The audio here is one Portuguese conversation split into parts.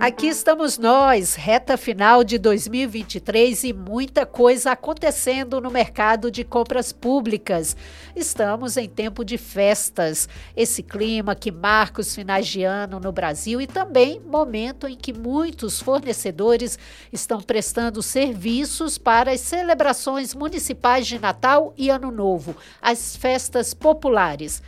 Aqui estamos nós, reta final de 2023 e muita coisa acontecendo no mercado de compras públicas. Estamos em tempo de festas, esse clima que marca os finais de ano no Brasil e também momento em que muitos fornecedores estão prestando serviços para as celebrações municipais de Natal e Ano Novo, as festas populares.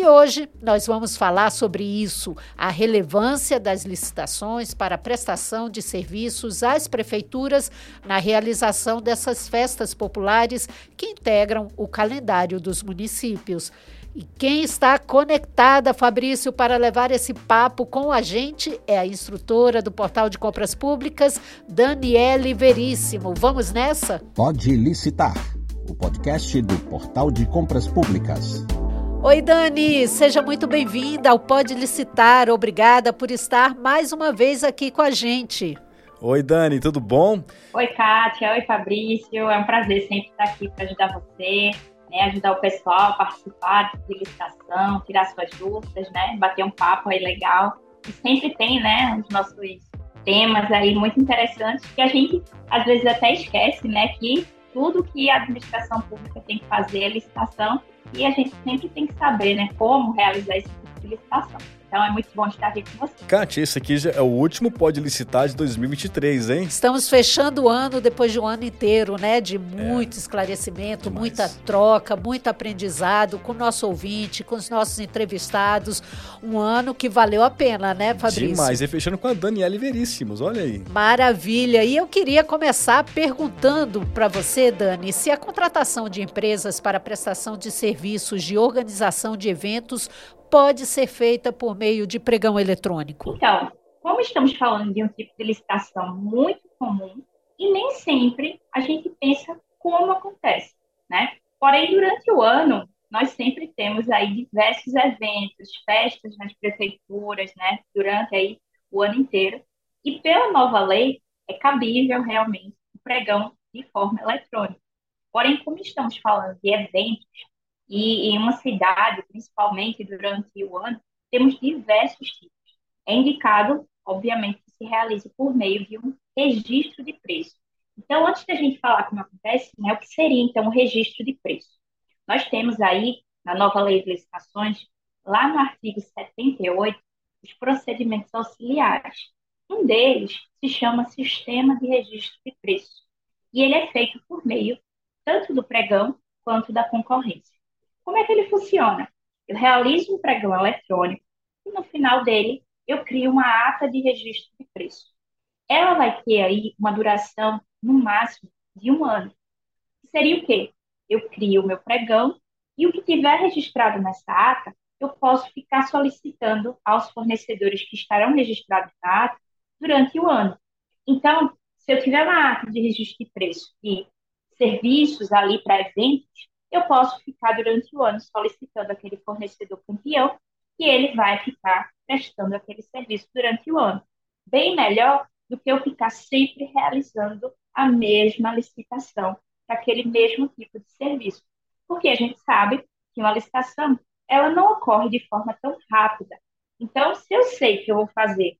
E hoje nós vamos falar sobre isso, a relevância das licitações para a prestação de serviços às prefeituras na realização dessas festas populares que integram o calendário dos municípios. E quem está conectada, Fabrício, para levar esse papo com a gente é a instrutora do Portal de Compras Públicas, Daniele Veríssimo. Vamos nessa? Pode licitar, o podcast do Portal de Compras Públicas. Oi, Dani, seja muito bem-vinda ao Pode Licitar. Obrigada por estar mais uma vez aqui com a gente. Oi, Dani, tudo bom? Oi, Kátia. Oi, Fabrício. É um prazer sempre estar aqui para ajudar você, né, ajudar o pessoal a participar de licitação, tirar suas dúvidas, né, bater um papo aí legal. E sempre tem, né, os nossos temas aí muito interessantes que a gente às vezes até esquece, né, que tudo que a administração pública tem que fazer é licitação e a gente sempre tem que saber né, como realizar esse tipo licitação. Então é muito bom estar aqui com você. Kátia, esse aqui já é o último Pode Licitar de 2023, hein? Estamos fechando o ano depois de um ano inteiro, né? De muito é, esclarecimento, demais. muita troca, muito aprendizado com o nosso ouvinte, com os nossos entrevistados. Um ano que valeu a pena, né, Fabrício? Demais. E fechando com a Daniela Veríssimos, olha aí. Maravilha. E eu queria começar perguntando para você, Dani, se a contratação de empresas para prestação de serviços de organização de eventos pode ser feita por meio de pregão eletrônico? Então, como estamos falando de um tipo de licitação muito comum, e nem sempre a gente pensa como acontece, né? Porém, durante o ano, nós sempre temos aí diversos eventos, festas nas prefeituras, né? Durante aí o ano inteiro. E pela nova lei, é cabível realmente o pregão de forma eletrônica. Porém, como estamos falando de eventos e em uma cidade, principalmente durante o ano, temos diversos tipos. É indicado, obviamente, que se realize por meio de um registro de preço. Então, antes da gente falar como acontece, né, o que seria então o registro de preço? Nós temos aí, na nova lei de licitações, lá no artigo 78, os procedimentos auxiliares. Um deles se chama Sistema de Registro de Preço. E ele é feito por meio tanto do pregão quanto da concorrência. Como é que ele funciona? Eu realizo um pregão eletrônico e no final dele eu crio uma ata de registro de preço. Ela vai ter aí uma duração no máximo de um ano. Seria o quê? Eu crio o meu pregão e o que tiver registrado nessa ata, eu posso ficar solicitando aos fornecedores que estarão registrados na ata durante o ano. Então, se eu tiver uma ata de registro de preço e serviços ali para eventos, eu posso ficar durante o ano solicitando aquele fornecedor campeão e ele vai ficar prestando aquele serviço durante o ano. Bem melhor do que eu ficar sempre realizando a mesma licitação para aquele mesmo tipo de serviço. Porque a gente sabe que uma licitação ela não ocorre de forma tão rápida. Então, se eu sei que eu vou fazer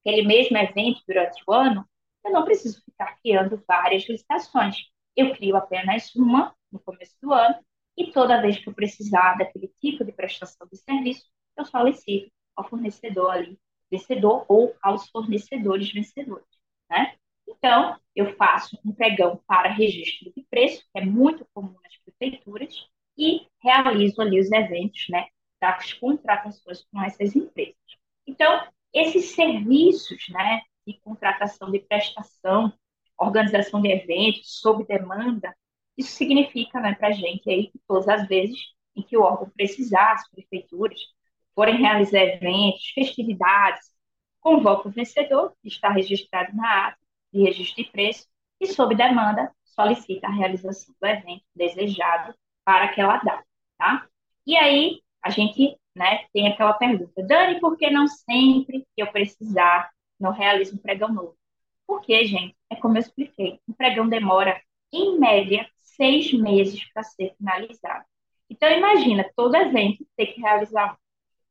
aquele mesmo evento durante o ano, eu não preciso ficar criando várias licitações. Eu crio apenas uma no começo do ano, e toda vez que eu precisar daquele tipo de prestação de serviço, eu solicito ao fornecedor ali, vencedor ou aos fornecedores vencedores, né? Então, eu faço um pregão para registro de preço, que é muito comum nas prefeituras, e realizo ali os eventos, né, das contratações com essas empresas. Então, esses serviços, né, de contratação de prestação, organização de eventos, sob demanda, isso significa né, para a gente aí que todas as vezes em que o órgão precisar, as prefeituras, forem realizar eventos, festividades, convoca o vencedor, que está registrado na ata de registro de preço, e, sob demanda, solicita a realização do evento desejado para aquela data, tá? E aí, a gente né, tem aquela pergunta, Dani, por que não sempre que eu precisar não realizo um pregão novo? Porque, gente, é como eu expliquei, um pregão demora, em média, seis meses para ser finalizado. Então, imagina, todo evento ter que realizar um.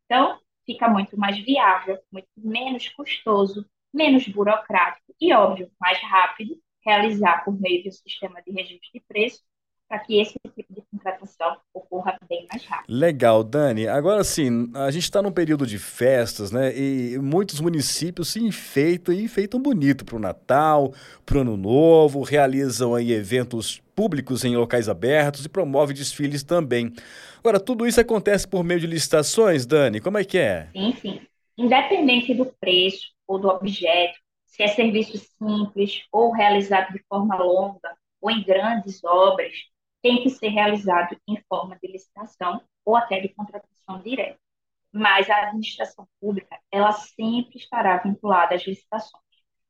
Então, fica muito mais viável, muito menos custoso menos burocrático e, óbvio, mais rápido, realizar por meio de um sistema de registro de preço para que esse tipo de contratação ocorra bem mais rápido. Legal, Dani. Agora sim, a gente está num período de festas, né? E muitos municípios se enfeitam e enfeitam bonito para o Natal, para o Ano Novo, realizam aí eventos públicos em locais abertos e promovem desfiles também. Agora, tudo isso acontece por meio de licitações, Dani? Como é que é? Sim, sim. Independente do preço ou do objeto, se é serviço simples ou realizado de forma longa ou em grandes obras, tem que ser realizado em forma de licitação ou até de contratação direta. Mas a administração pública, ela sempre estará vinculada às licitações.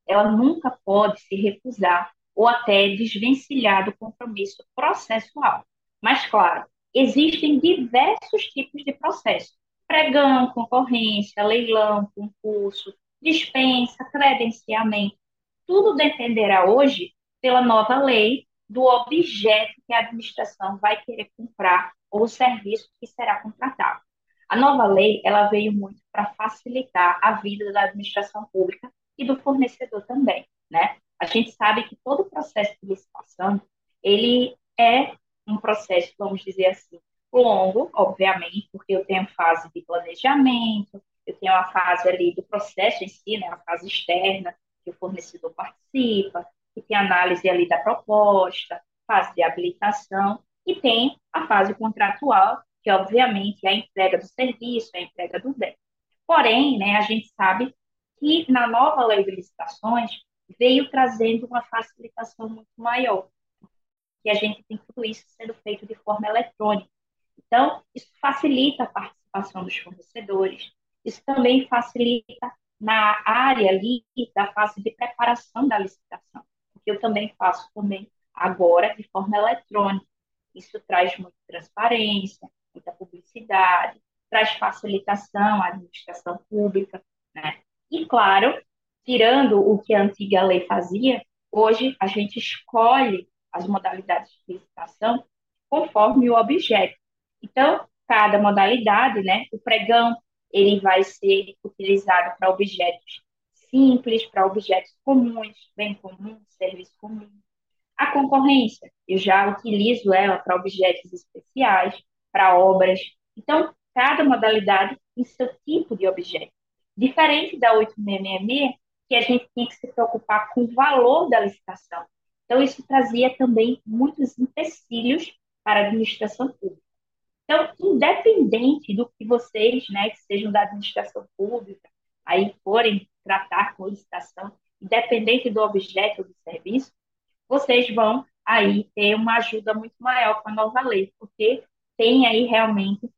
Ela nunca pode se recusar ou até desvencilhar do compromisso processual. Mas, claro, existem diversos tipos de processo: pregão, concorrência, leilão, concurso, dispensa, credenciamento. Tudo dependerá hoje pela nova lei do objeto que a administração vai querer comprar ou o serviço que será contratado. A nova lei ela veio muito para facilitar a vida da administração pública e do fornecedor também, né? A gente sabe que todo o processo de licitação ele é um processo, vamos dizer assim, longo, obviamente, porque eu tenho fase de planejamento, eu tenho a fase ali do processo em si, né, a fase externa, que o fornecedor participa, que tem análise ali da proposta, fase de habilitação, e tem a fase contratual, que obviamente é a entrega do serviço, é a entrega do bem. Porém, né, a gente sabe que na nova lei de licitações veio trazendo uma facilitação muito maior, que a gente tem tudo isso sendo feito de forma eletrônica. Então, isso facilita a participação dos fornecedores, isso também facilita na área ali da fase de preparação da licitação que eu também faço também agora de forma eletrônica. Isso traz muita transparência, muita publicidade, traz facilitação à administração pública, né? E claro, tirando o que a antiga lei fazia, hoje a gente escolhe as modalidades de licitação conforme o objeto. Então, cada modalidade, né, o pregão, ele vai ser utilizado para objetos simples para objetos comuns, bem comum, serviço comum. A concorrência, eu já utilizo ela para objetos especiais, para obras. Então, cada modalidade tem seu tipo de objeto. Diferente da 8666, que a gente tem que se preocupar com o valor da licitação. Então, isso trazia também muitos empecilhos para a administração pública. Então, independente do que vocês, né, que sejam da administração pública, aí forem tratar com licitação, independente do objeto do serviço, vocês vão aí ter uma ajuda muito maior com a nova lei, porque tem aí realmente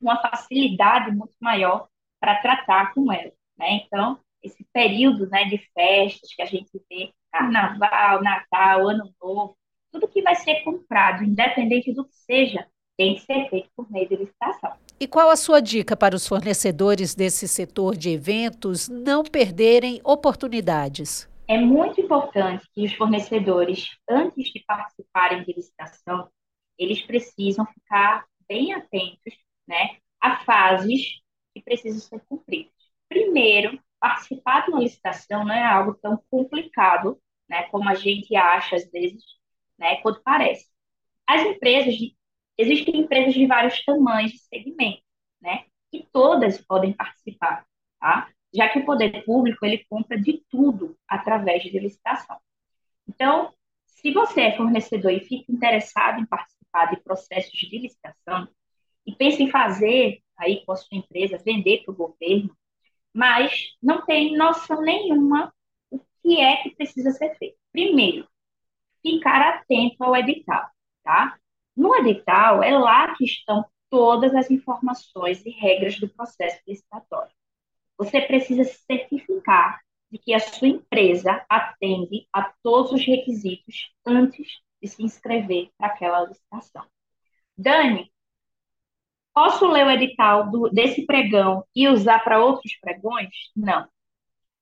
uma facilidade muito maior para tratar com ela, né? Então, esse período, né, de festas que a gente vê, carnaval, Natal, Ano Novo, tudo que vai ser comprado, independente do que seja, tem que ser feito por meio de licitação. E qual a sua dica para os fornecedores desse setor de eventos não perderem oportunidades? É muito importante que os fornecedores, antes de participarem de licitação, eles precisam ficar bem atentos né, a fases que precisam ser cumpridas. Primeiro, participar de uma licitação não é algo tão complicado né, como a gente acha às vezes, né, quando parece. As empresas Existem empresas de vários tamanhos e segmentos, né? E todas podem participar, tá? Já que o poder público ele compra de tudo através de licitação. Então, se você é fornecedor e fica interessado em participar de processos de licitação e pensa em fazer aí com a sua empresa, vender para o governo, mas não tem noção nenhuma o que é que precisa ser feito. Primeiro, ficar atento ao edital, tá? No edital, é lá que estão todas as informações e regras do processo licitatório. Você precisa se certificar de que a sua empresa atende a todos os requisitos antes de se inscrever para aquela licitação. Dani, posso ler o edital do, desse pregão e usar para outros pregões? Não.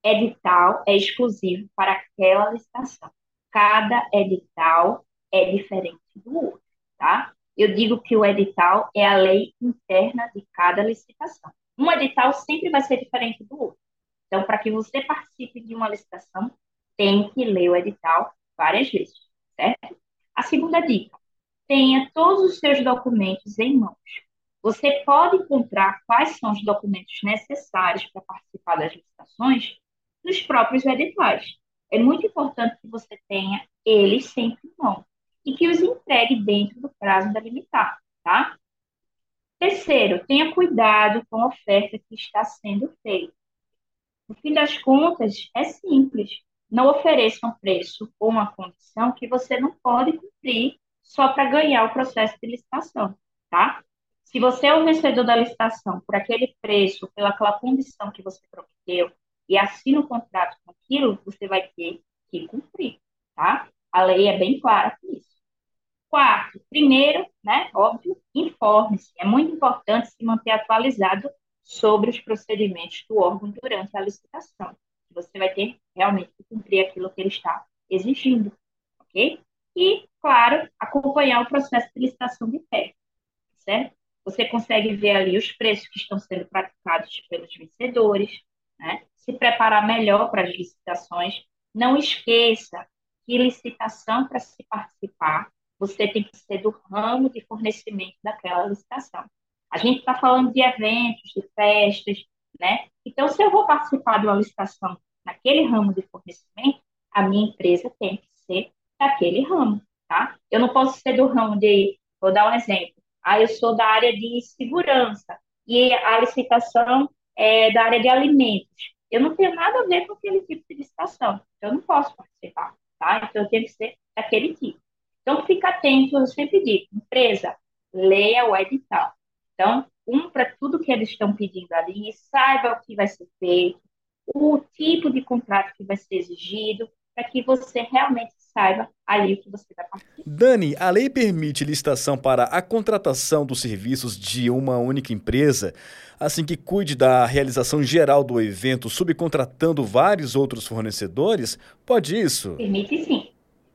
Edital é exclusivo para aquela licitação. Cada edital é diferente do outro tá? Eu digo que o edital é a lei interna de cada licitação. Um edital sempre vai ser diferente do outro. Então, para que você participe uma licitação, tem que ler o edital várias vezes, certo? A segunda dica, tenha todos os seus documentos em mãos. Você pode encontrar quais são os documentos necessários para participar das licitações nos próprios editais. É muito importante que você tenha eles sempre em mão e que os entregue dentro do prazo delimitado, tá? Terceiro, tenha cuidado com a oferta que está sendo feita. No fim das contas, é simples. Não ofereça um preço ou uma condição que você não pode cumprir só para ganhar o processo de licitação, tá? Se você é o vencedor da licitação por aquele preço, pelaquela condição que você prometeu, e assina o contrato com aquilo, você vai ter que cumprir, tá? A lei é bem clara com isso. Quarto, primeiro, né, óbvio, informe-se. É muito importante se manter atualizado sobre os procedimentos do órgão durante a licitação. Você vai ter realmente que cumprir aquilo que ele está exigindo, ok? E, claro, acompanhar o processo de licitação de perto, certo? Você consegue ver ali os preços que estão sendo praticados pelos vencedores, né? Se preparar melhor para as licitações. Não esqueça que licitação para se participar, você tem que ser do ramo de fornecimento daquela licitação. A gente está falando de eventos, de festas, né? Então, se eu vou participar de uma licitação naquele ramo de fornecimento, a minha empresa tem que ser daquele ramo, tá? Eu não posso ser do ramo de, vou dar um exemplo, ah, eu sou da área de segurança e a licitação é da área de alimentos. Eu não tenho nada a ver com aquele tipo de licitação, eu não posso participar, tá? Então eu tenho que ser daquele tipo. Então fica atento, eu sempre digo, empresa, leia o edital. Então, cumpra tudo que eles estão pedindo ali, saiba o que vai ser feito, o tipo de contrato que vai ser exigido, para que você realmente saiba ali o que você vai participar. Dani, a lei permite licitação para a contratação dos serviços de uma única empresa, assim que cuide da realização geral do evento, subcontratando vários outros fornecedores? Pode isso? Permite sim.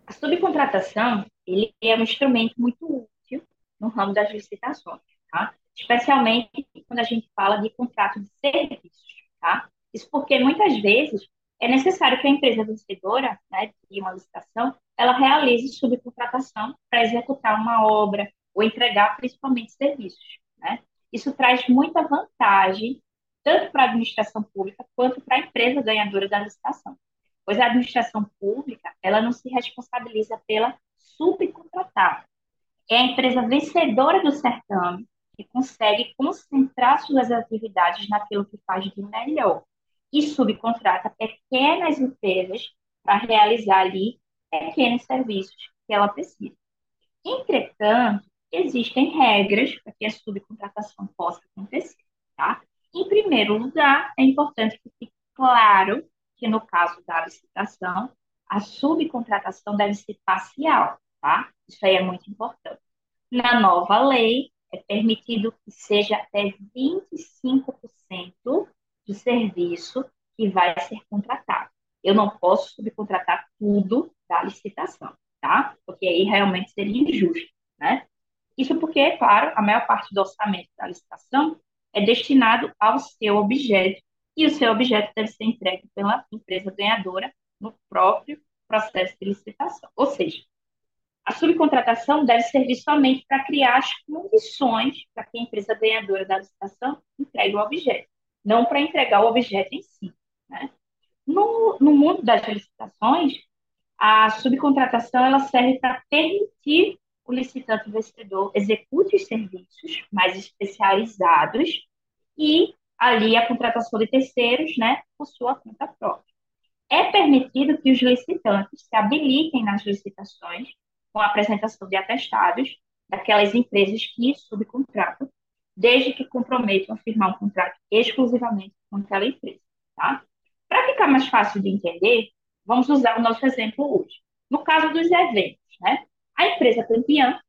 A subcontratação ele é um instrumento muito útil no ramo das licitações, tá? especialmente quando a gente fala de contrato de serviços. Tá? Isso porque muitas vezes é necessário que a empresa vencedora né, de uma licitação ela realize subcontratação para executar uma obra ou entregar principalmente serviços. Né? Isso traz muita vantagem tanto para a administração pública quanto para a empresa ganhadora da licitação, pois a administração pública ela não se responsabiliza pela subcontratada. É a empresa vencedora do certame que consegue concentrar suas atividades naquilo que faz de melhor e subcontrata pequenas empresas para realizar ali pequenos serviços que ela precisa. Entretanto, existem regras para que a subcontratação possa acontecer, tá? Em primeiro lugar, é importante que fique claro que no caso da licitação, a subcontratação deve ser parcial, tá? Isso aí é muito importante. Na nova lei, é permitido que seja até 25% do serviço que vai ser contratado. Eu não posso subcontratar tudo da licitação, tá? Porque aí realmente seria injusto, né? Isso porque, claro, a maior parte do orçamento da licitação é destinado ao seu objeto e o seu objeto deve ser entregue pela empresa ganhadora no próprio processo de licitação. Ou seja, a subcontratação deve servir somente para criar as condições para que a empresa ganhadora da licitação entregue o objeto não para entregar o objeto em si. Né? No, no mundo das licitações, a subcontratação ela serve para permitir o licitante vencedor execute os serviços mais especializados e ali a contratação de terceiros, né, por sua conta própria. É permitido que os licitantes se habilitem nas licitações com a apresentação de atestados daquelas empresas que subcontratam desde que comprometam a firmar um contrato exclusivamente com aquela empresa. Tá? Para ficar mais fácil de entender, vamos usar o nosso exemplo hoje. No caso dos eventos, né? a empresa campeã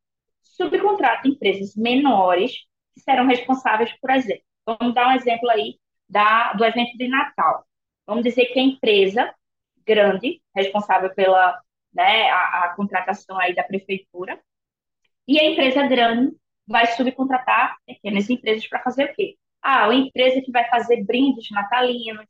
subcontrata empresas menores que serão responsáveis, por exemplo. Vamos dar um exemplo aí da, do evento de Natal. Vamos dizer que a empresa grande, responsável pela né, a, a contratação aí da prefeitura, e a empresa grande vai subcontratar pequenas empresas para fazer o quê? Ah, uma empresa que vai fazer brindes natalinos,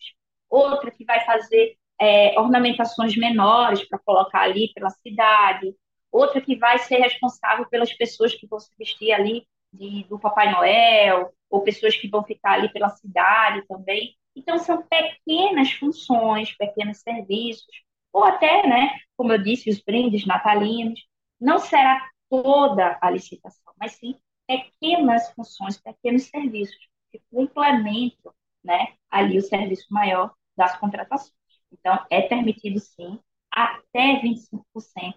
outra que vai fazer é, ornamentações menores para colocar ali pela cidade, outra que vai ser responsável pelas pessoas que vão se vestir ali de, do Papai Noel, ou pessoas que vão ficar ali pela cidade também. Então, são pequenas funções, pequenos serviços, ou até, né, como eu disse, os brindes natalinos. Não será toda a licitação, mas sim pequenas funções, pequenos serviços que complementam né, ali o serviço maior das contratações. Então, é permitido, sim, até 25%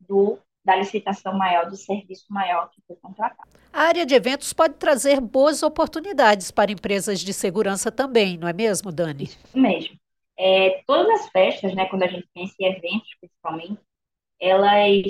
do, da licitação maior, do serviço maior que foi contratado. A área de eventos pode trazer boas oportunidades para empresas de segurança também, não é mesmo, Dani? Isso mesmo. É, todas as festas, né, quando a gente pensa em eventos, principalmente, elas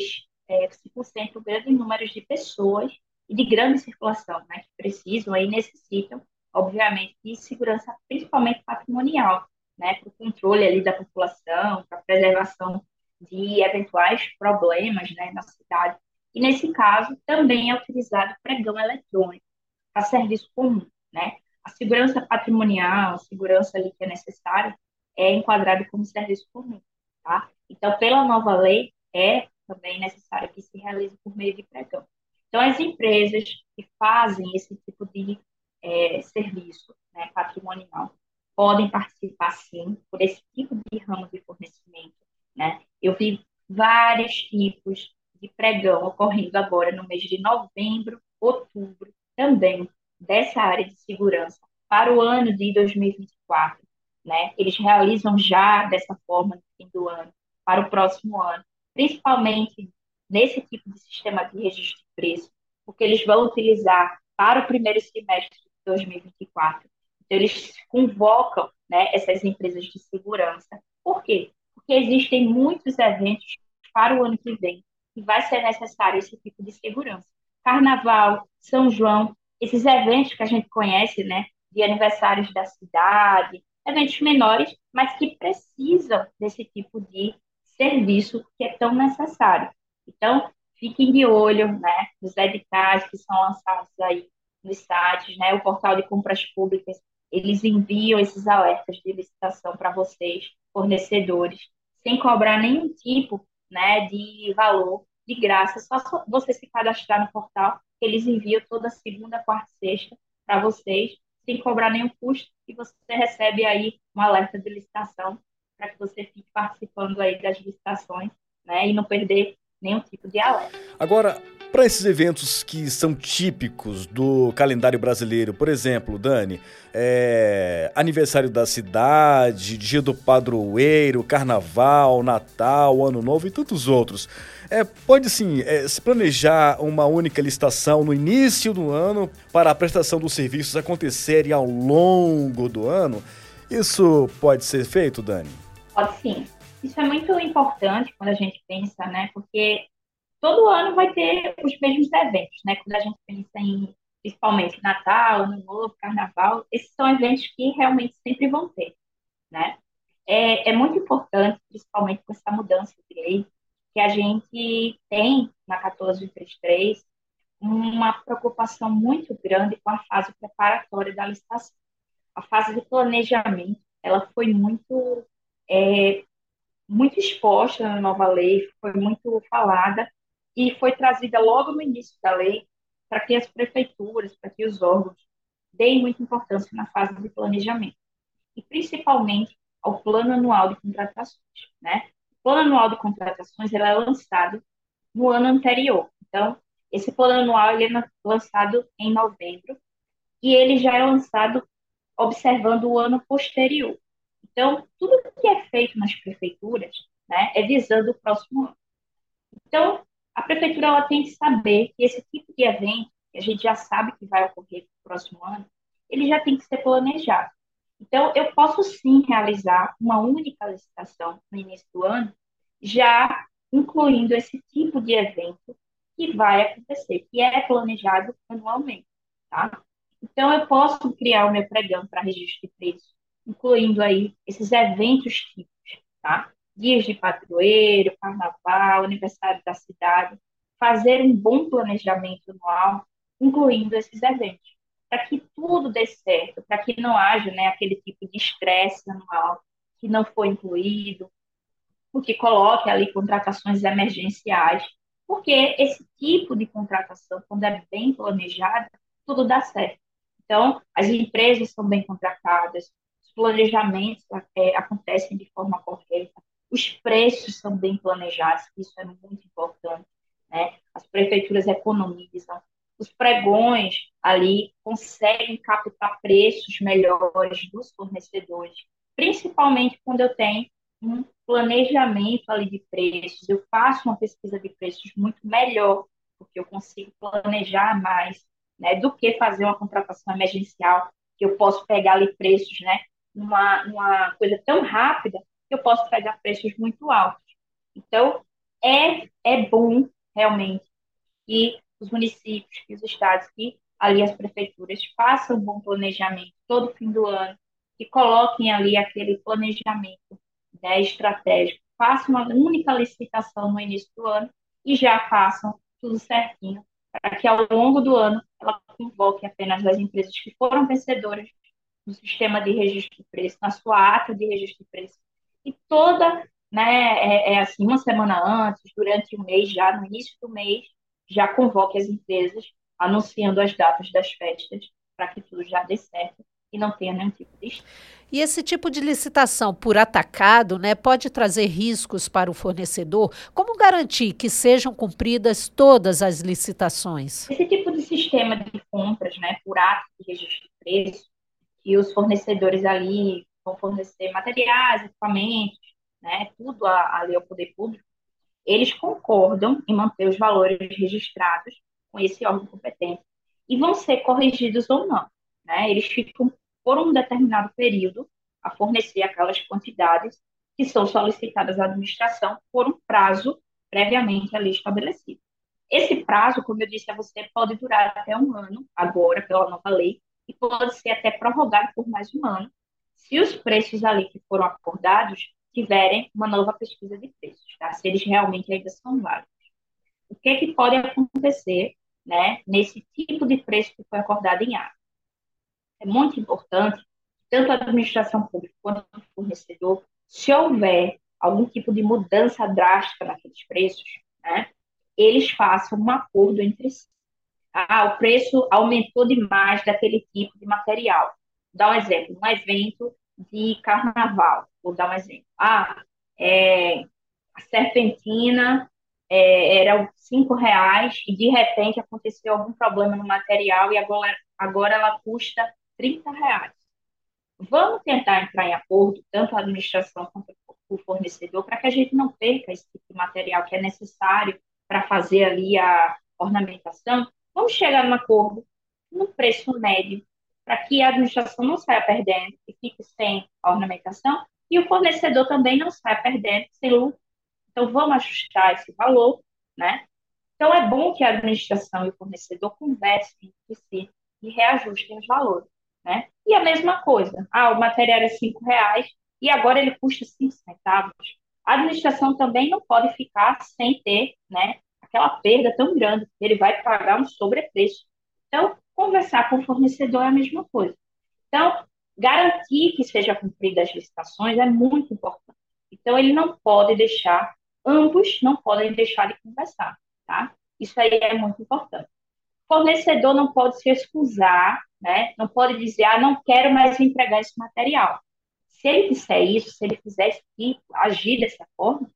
é, se concentram grandes números de pessoas e de grande circulação, né, que precisam e necessitam, obviamente, de segurança, principalmente patrimonial, né, para o controle ali da população, para a preservação de eventuais problemas né, na cidade. E, nesse caso, também é utilizado pregão eletrônico para serviço comum. Né? A segurança patrimonial, a segurança ali que é necessária, é enquadrado como serviço comum. Tá? Então, pela nova lei, é também necessário que se realize por meio de pregão. Então, as empresas que fazem esse tipo de é, serviço né, patrimonial podem participar, sim, por esse tipo de ramo de fornecimento. Né? Eu vi vários tipos de pregão ocorrendo agora no mês de novembro, outubro, também dessa área de segurança para o ano de 2024. Né? Eles realizam já dessa forma no fim do ano, para o próximo ano, principalmente nesse tipo de sistema de registro de preço, porque eles vão utilizar para o primeiro semestre de 2024 então, eles convocam né, essas empresas de segurança. Por quê? Porque existem muitos eventos para o ano que vem que vai ser necessário esse tipo de segurança. Carnaval, São João, esses eventos que a gente conhece, né, de aniversários da cidade, eventos menores, mas que precisam desse tipo de serviço que é tão necessário. Então, fiquem de olho, né, nos editais que são lançados aí nos sites, né, o portal de compras públicas eles enviam esses alertas de licitação para vocês, fornecedores, sem cobrar nenhum tipo né, de valor, de graça, só você se cadastrar no portal, eles enviam toda segunda, quarta e sexta para vocês, sem cobrar nenhum custo, e você recebe aí um alerta de licitação para que você fique participando aí das licitações, né, e não perder nenhum tipo de alerta. Agora, para esses eventos que são típicos do calendário brasileiro, por exemplo, Dani, é, aniversário da cidade, dia do padroeiro, carnaval, Natal, Ano Novo e tantos outros. É, pode sim é, se planejar uma única licitação no início do ano para a prestação dos serviços acontecerem ao longo do ano. Isso pode ser feito, Dani? Pode sim. Isso é muito importante quando a gente pensa, né? Porque todo ano vai ter os mesmos eventos, né? Quando a gente pensa em, principalmente, Natal, Ano Novo, Carnaval, esses são eventos que realmente sempre vão ter, né? É, é muito importante, principalmente com essa mudança de lei, que a gente tem na 1433 uma preocupação muito grande com a fase preparatória da licitação. A fase de planejamento, ela foi muito é, muito exposta na nova lei, foi muito falada, e foi trazida logo no início da lei para que as prefeituras, para que os órgãos deem muita importância na fase de planejamento e principalmente ao plano anual de contratações, né? O plano anual de contratações ele é lançado no ano anterior. Então, esse plano anual ele é lançado em novembro e ele já é lançado observando o ano posterior. Então, tudo que é feito nas prefeituras né, é visando o próximo ano. Então, a prefeitura ela tem que saber que esse tipo de evento, que a gente já sabe que vai ocorrer no próximo ano, ele já tem que ser planejado. Então, eu posso sim realizar uma única licitação no início do ano, já incluindo esse tipo de evento que vai acontecer, que é planejado anualmente, tá? Então, eu posso criar o meu pregão para registro de preço, incluindo aí esses eventos típicos, tá? dias de padroeiro, carnaval, aniversário da cidade, fazer um bom planejamento anual, incluindo esses eventos, para que tudo dê certo, para que não haja né, aquele tipo de estresse anual, que não foi incluído, o que coloque ali contratações emergenciais, porque esse tipo de contratação, quando é bem planejada, tudo dá certo. Então, as empresas são bem contratadas, planejamentos é, acontecem de forma correta, os preços são bem planejados, isso é muito importante. Né? As prefeituras economizam, os pregões ali conseguem captar preços melhores dos fornecedores, principalmente quando eu tenho um planejamento ali de preços, eu faço uma pesquisa de preços muito melhor, porque eu consigo planejar mais, né, do que fazer uma contratação emergencial, que eu posso pegar ali preços, né, numa, numa coisa tão rápida, que eu posso pegar preços muito altos. Então, é, é bom, realmente, que os municípios, que os estados, que ali as prefeituras façam um bom planejamento todo fim do ano, que coloquem ali aquele planejamento né, estratégico, façam uma única licitação no início do ano e já façam tudo certinho, para que ao longo do ano ela convoque apenas as empresas que foram vencedoras no sistema de registro de preço, na sua ata de registro de preço, e toda, né, é, é assim, uma semana antes, durante o mês, já no início do mês, já convoque as empresas anunciando as datas das festas para que tudo já dê certo e não tenha nenhum tipo de e esse tipo de licitação por atacado né, pode trazer riscos para o fornecedor. Como garantir que sejam cumpridas todas as licitações? Esse tipo de sistema de compras né, por ato de registro de preço, que os fornecedores ali vão fornecer materiais, equipamentos, né, tudo ali ao poder público, eles concordam em manter os valores registrados com esse órgão competente e vão ser corrigidos ou não. Né? Eles ficam por um determinado período a fornecer aquelas quantidades que são solicitadas à administração por um prazo previamente ali estabelecido. Esse prazo, como eu disse a você, pode durar até um ano, agora, pela nova lei, e pode ser até prorrogado por mais um ano, se os preços ali que foram acordados tiverem uma nova pesquisa de preços, tá? se eles realmente ainda são válidos. O que, que pode acontecer né, nesse tipo de preço que foi acordado em ato? É muito importante, tanto a administração pública quanto o fornecedor, se houver algum tipo de mudança drástica naqueles preços, né, eles façam um acordo entre si. Ah, o preço aumentou demais daquele tipo de material. Vou dar um exemplo, um evento de carnaval. Vou dar um exemplo. Ah, é, a serpentina é, era cinco reais e de repente aconteceu algum problema no material e agora, agora ela custa 30 reais. Vamos tentar entrar em acordo, tanto a administração quanto o fornecedor, para que a gente não perca esse tipo de material que é necessário para fazer ali a ornamentação. Vamos chegar num acordo, no preço médio, para que a administração não saia perdendo e fique sem a ornamentação, e o fornecedor também não saia perdendo sem lucro. Então, vamos ajustar esse valor, né? Então, é bom que a administração e o fornecedor conversem entre si e reajustem os valores, né? E a mesma coisa, ah, o material é cinco reais e agora ele custa cinco centavos. A administração também não pode ficar sem ter, né, aquela perda tão grande, ele vai pagar um sobrepreço. Então, conversar com o fornecedor é a mesma coisa. Então, garantir que seja cumprida as licitações é muito importante. Então, ele não pode deixar, ambos não podem deixar de conversar, tá? Isso aí é muito importante. Fornecedor não pode se excusar, né? Não pode dizer, ah, não quero mais entregar esse material. Se ele disser isso, se ele fizer esse tipo, agir dessa forma,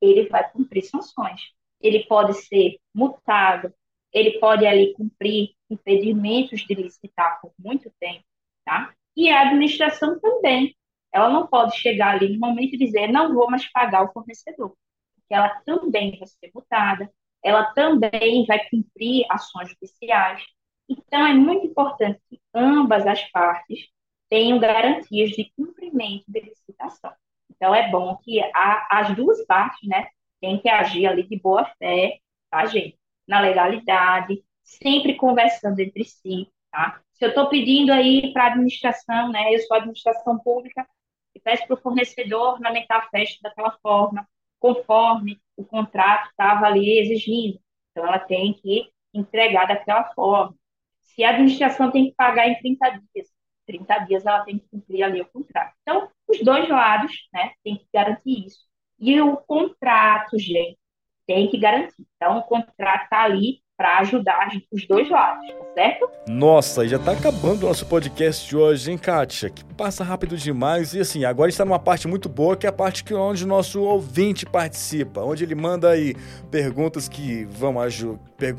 ele vai cumprir sanções. Ele pode ser multado, ele pode ali cumprir impedimentos de licitar por muito tempo, tá? E a administração também, ela não pode chegar ali no momento e dizer não vou mais pagar o fornecedor, porque ela também vai ser multada, ela também vai cumprir ações judiciais. Então é muito importante que ambas as partes tenham garantias de cumprimento de licitação. Então é bom que a, as duas partes, né, têm que agir ali de boa fé, tá, gente? na legalidade, sempre conversando entre si, tá? Se eu estou pedindo aí para a administração, né, eu sou administração pública, e peço para o fornecedor ornamentar a festa daquela forma, conforme o contrato estava ali exigindo. Então, ela tem que entregar daquela forma. Se a administração tem que pagar em 30 dias, 30 dias ela tem que cumprir ali o contrato. Então, os dois lados, né, tem que garantir isso. E o contrato, gente, tem que garantir. Então, o contrato está ali para ajudar os dois lados, tá certo? Nossa, já está acabando o nosso podcast de hoje, hein, Kátia? Que passa rápido demais. E assim, agora está numa parte muito boa, que é a parte que, onde o nosso ouvinte participa, onde ele manda aí perguntas que vão ajudar. Per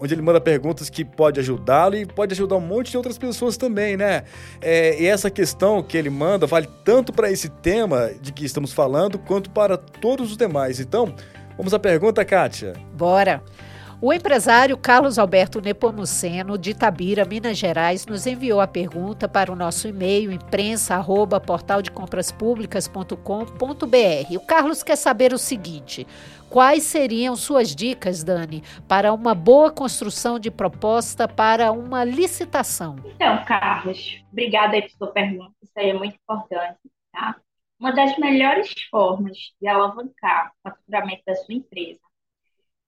onde ele manda perguntas que pode ajudá-lo e pode ajudar um monte de outras pessoas também, né? É, e essa questão que ele manda vale tanto para esse tema de que estamos falando, quanto para todos os demais. Então, vamos à pergunta, Kátia. Bora! O empresário Carlos Alberto Nepomuceno, de Tabira, Minas Gerais, nos enviou a pergunta para o nosso e-mail imprensa@portaldecompraspublicas.com.br. O Carlos quer saber o seguinte: quais seriam suas dicas, Dani, para uma boa construção de proposta para uma licitação? Então, Carlos, obrigada pela sua pergunta. Isso aí é muito importante, tá? Uma das melhores formas de alavancar o faturamento da sua empresa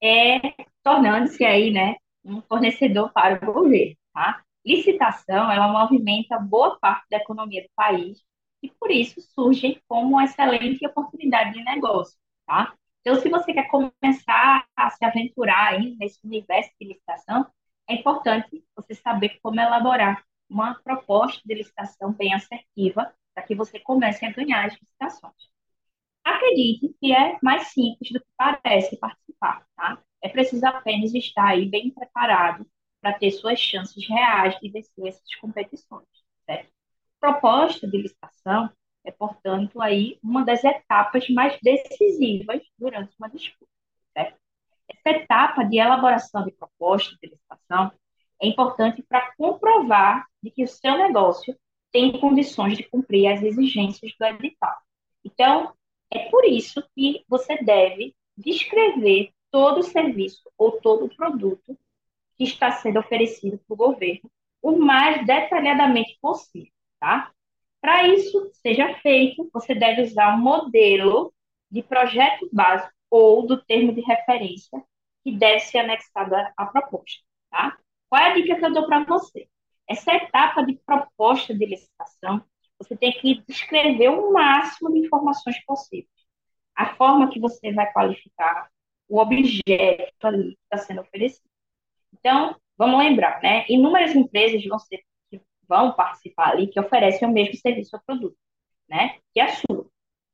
é tornando-se aí, né, um fornecedor para o governo, tá? Licitação, ela movimenta boa parte da economia do país e por isso surge como uma excelente oportunidade de negócio, tá? Então, se você quer começar a se aventurar aí nesse universo de licitação, é importante você saber como elaborar uma proposta de licitação bem assertiva para que você comece a ganhar as licitações. Acredite que é mais simples do que parece participar, tá? É preciso apenas estar aí bem preparado para ter suas chances reais de vencer essas competições, certo? Proposta de licitação é, portanto, aí uma das etapas mais decisivas durante uma disputa, certo? Essa etapa de elaboração de proposta de licitação é importante para comprovar de que o seu negócio tem condições de cumprir as exigências do edital. Então, é por isso que você deve descrever todo o serviço ou todo o produto que está sendo oferecido para o governo o mais detalhadamente possível, tá? Para isso seja feito, você deve usar um modelo de projeto básico ou do termo de referência que deve ser anexado à proposta, tá? Qual é a dica que eu dou para você? Essa etapa de proposta de licitação, você tem que descrever o máximo de informações possíveis. A forma que você vai qualificar o objeto ali que está sendo oferecido. Então, vamos lembrar, né? Inúmeras empresas vão ser vão participar ali que oferecem o mesmo serviço ou produto, né? Que é a sua.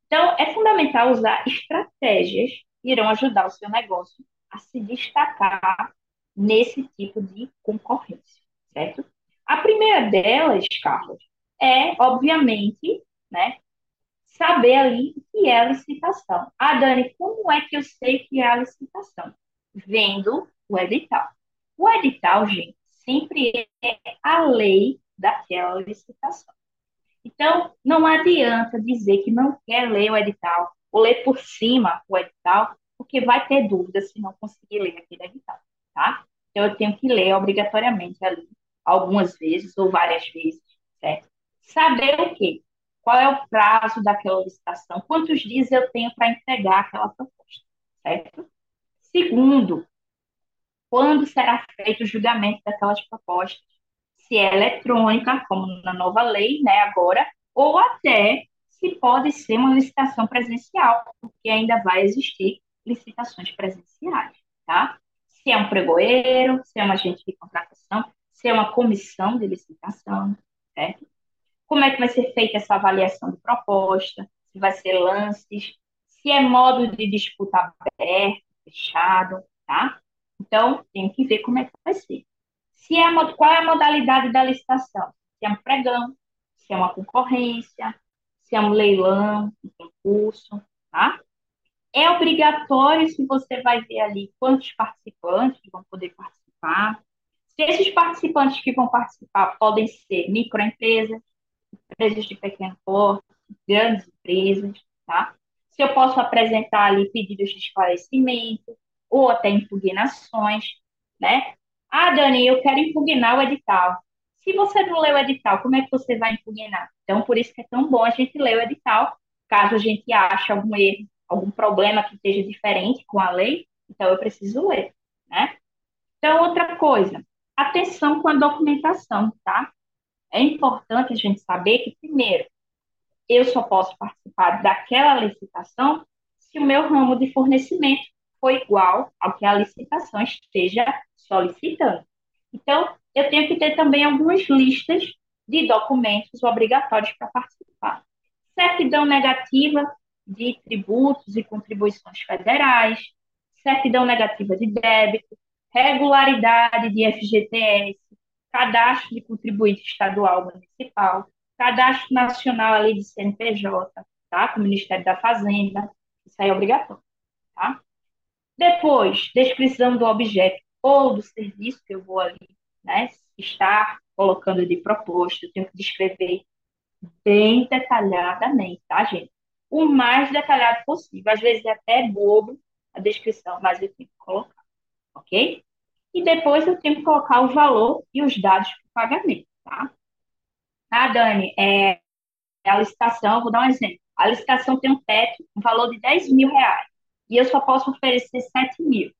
Então, é fundamental usar estratégias que irão ajudar o seu negócio a se destacar nesse tipo de concorrência, certo? A primeira delas, Carlos, é, obviamente, né, saber ali o que é a licitação. Ah, Dani, como é que eu sei que é a licitação? Vendo o edital. O edital, gente, sempre é a lei daquela licitação. Então, não adianta dizer que não quer ler o edital ou ler por cima o edital, porque vai ter dúvida se não conseguir ler aquele edital, tá? Então, eu tenho que ler obrigatoriamente ali, algumas vezes ou várias vezes, certo? Saber o quê? Qual é o prazo daquela licitação? Quantos dias eu tenho para entregar aquela proposta, certo? Segundo, quando será feito o julgamento daquelas propostas? se é eletrônica, como na nova lei, né, agora, ou até se pode ser uma licitação presencial, porque ainda vai existir licitações presenciais, tá? Se é um pregoeiro, se é um agente de contratação, se é uma comissão de licitação, certo? Como é que vai ser feita essa avaliação de proposta? Se vai ser lances, se é modo de disputa aberto, fechado, tá? Então, tem que ver como é que vai ser. Se é qual é a modalidade da licitação? Se é um pregão, se é uma concorrência, se é um leilão, um concurso, tá? É obrigatório se você vai ver ali quantos participantes vão poder participar. Se esses participantes que vão participar podem ser microempresas, empresas de pequeno porte, grandes empresas, tá? Se eu posso apresentar ali pedidos de esclarecimento ou até impugnações, né? Ah, Dani, eu quero impugnar o edital. Se você não leu o edital, como é que você vai impugnar? Então, por isso que é tão bom a gente ler o edital, caso a gente ache algum erro, algum problema que esteja diferente com a lei, então eu preciso ler, né? Então, outra coisa, atenção com a documentação, tá? É importante a gente saber que, primeiro, eu só posso participar daquela licitação se o meu ramo de fornecimento for igual ao que a licitação esteja solicitando. Então, eu tenho que ter também algumas listas de documentos obrigatórios para participar. Certidão negativa de tributos e contribuições federais, certidão negativa de débito, regularidade de FGTS, cadastro de contribuinte estadual municipal, cadastro nacional ali de CNPJ, tá? Com o Ministério da Fazenda, isso aí é obrigatório, tá? Depois, descrição do objeto ou do serviço que eu vou ali, né, estar colocando de proposto, eu tenho que descrever bem detalhadamente, tá, gente? O mais detalhado possível. Às vezes é até bobo a descrição, mas eu tenho que colocar, ok? E depois eu tenho que colocar o valor e os dados para o pagamento, tá? Ah, Dani, é, a licitação, vou dar um exemplo. A licitação tem um teto, um valor de 10 mil reais, e eu só posso oferecer 7 mil.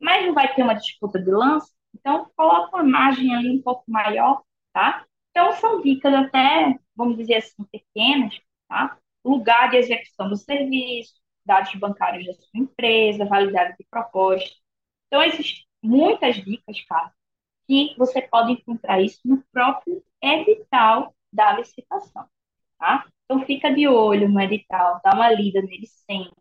Mas não vai ter uma disputa de lance, então coloca uma margem ali um pouco maior, tá? Então são dicas até, vamos dizer assim, pequenas, tá? Lugar de execução do serviço, dados bancários da sua empresa, validade de proposta. Então, existem muitas dicas, cara, que você pode encontrar isso no próprio edital da licitação, tá? Então, fica de olho no edital, dá uma lida nele sempre.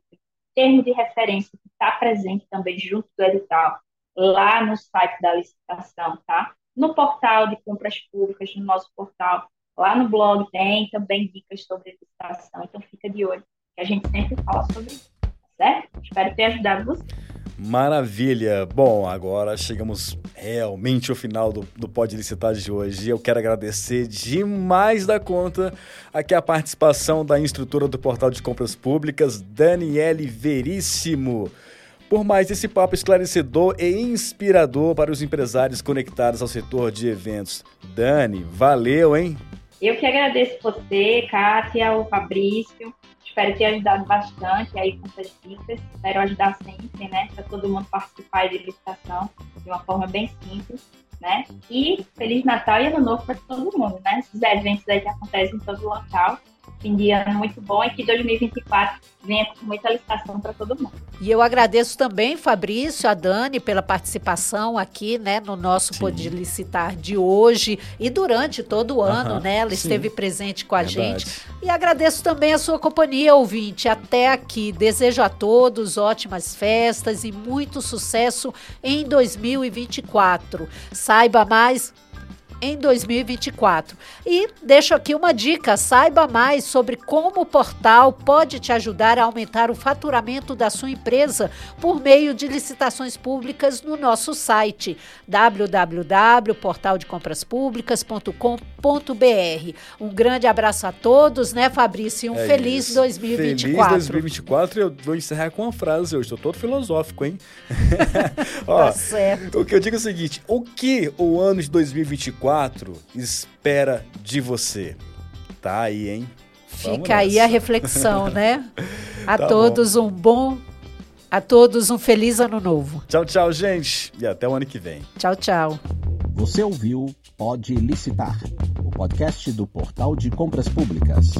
Termo de referência que está presente também junto do edital, lá no site da licitação, tá? No portal de compras públicas, no nosso portal, lá no blog tem também dicas sobre licitação, então fica de olho, que a gente sempre fala sobre isso, tá certo? Espero ter ajudado você. Maravilha! Bom, agora chegamos realmente ao final do, do Pode Licitar de hoje. Eu quero agradecer demais da conta aqui a participação da instrutora do Portal de Compras Públicas, Daniele Veríssimo, por mais esse papo esclarecedor e inspirador para os empresários conectados ao setor de eventos. Dani, valeu, hein? Eu que agradeço você, Kátia, o Fabrício espero ter ajudado bastante aí com essas dicas. Espero ajudar sempre, né? Para todo mundo participar de licitação de uma forma bem simples, né? E Feliz Natal e Ano Novo para todo mundo, né? Esses eventos aí que acontecem em todo local fim de ano muito bom e que 2024 venha com muita licitação para todo mundo. E eu agradeço também, Fabrício, a Dani, pela participação aqui, né, no nosso sim. Pode Licitar de hoje e durante todo o ano, uh -huh, né? Ela sim. esteve presente com a Verdade. gente. E agradeço também a sua companhia, ouvinte, até aqui. Desejo a todos ótimas festas e muito sucesso em 2024. Saiba mais em 2024. E deixo aqui uma dica: saiba mais sobre como o portal pode te ajudar a aumentar o faturamento da sua empresa por meio de licitações públicas no nosso site www.portaldecompraspublicas.com.br. Um grande abraço a todos, né, Fabrício? E um é feliz isso. 2024. Feliz 2024 eu vou encerrar com uma frase hoje. Estou todo filosófico, hein? Ó, tá certo. O que eu digo é o seguinte: o que o ano de 2024 2024 espera de você? Tá aí, hein? Vamos Fica nessa. aí a reflexão, né? A tá todos bom. um bom, a todos um feliz ano novo. Tchau, tchau, gente. E até o ano que vem. Tchau, tchau. Você ouviu Pode Licitar, o podcast do Portal de Compras Públicas.